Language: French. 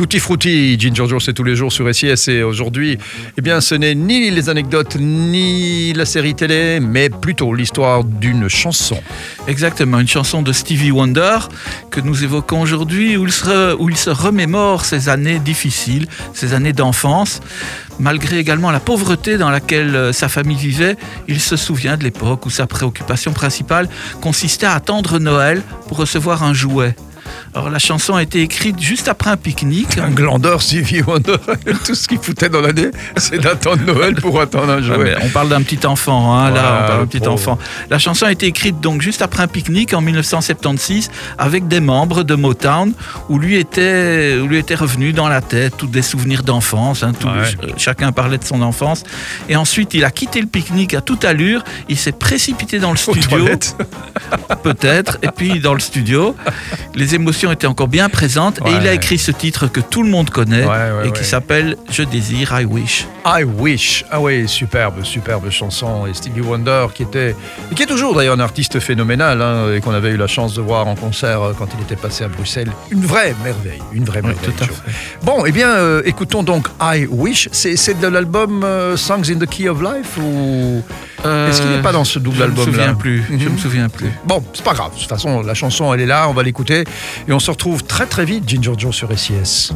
Tutti frutti, Giorgio, c'est tous les jours sur SIS et aujourd'hui, eh bien, ce n'est ni les anecdotes ni la série télé, mais plutôt l'histoire d'une chanson. Exactement, une chanson de Stevie Wonder que nous évoquons aujourd'hui où, il se, où il se remémore ses années difficiles, ses années d'enfance. Malgré également la pauvreté dans laquelle euh, sa famille vivait, il se souvient de l'époque où sa préoccupation principale consistait à attendre Noël pour recevoir un jouet. Alors la chanson a été écrite juste après un pique-nique. Un glandeur Stevie Wonder, tout ce qu'il foutait dans l'année, c'est d'attendre Noël pour attendre un jouet. on parle d'un petit enfant, hein, là, on parle d'un petit enfant. La chanson a été écrite donc juste après un pique-nique en 1976 avec des membres de Motown où lui était, où lui était revenu dans la tête tous des souvenirs d'enfance. Hein, chacun parlait de son enfance. Et ensuite, il a quitté le pique-nique à toute allure. Il s'est précipité dans le studio. Peut-être. Et puis dans le studio, les émotions étaient encore bien présentes et il a écrit ce titre que tout le monde connaît et qui s'appelle Je désire, I wish. I wish. Ah oui, superbe, superbe chanson. Et Stevie Wonder qui était, et qui est toujours d'ailleurs un artiste phénoménal hein, et qu'on avait eu la chance de voir en concert euh, quand il était passé à Bruxelles. Une vraie merveille, une vraie merveille. Bon, eh bien, euh, écoutons donc I wish. C'est de l'album euh, Songs in the Key of Life ou est-ce qu'il n'est pas dans ce double album là Je me souviens plus. Je me mhm. souviens plus. Bon, c'est pas grave. De toute façon, la chanson elle est là, on va l'écouter et on se retrouve très très vite, Ginger Joe sur SIS.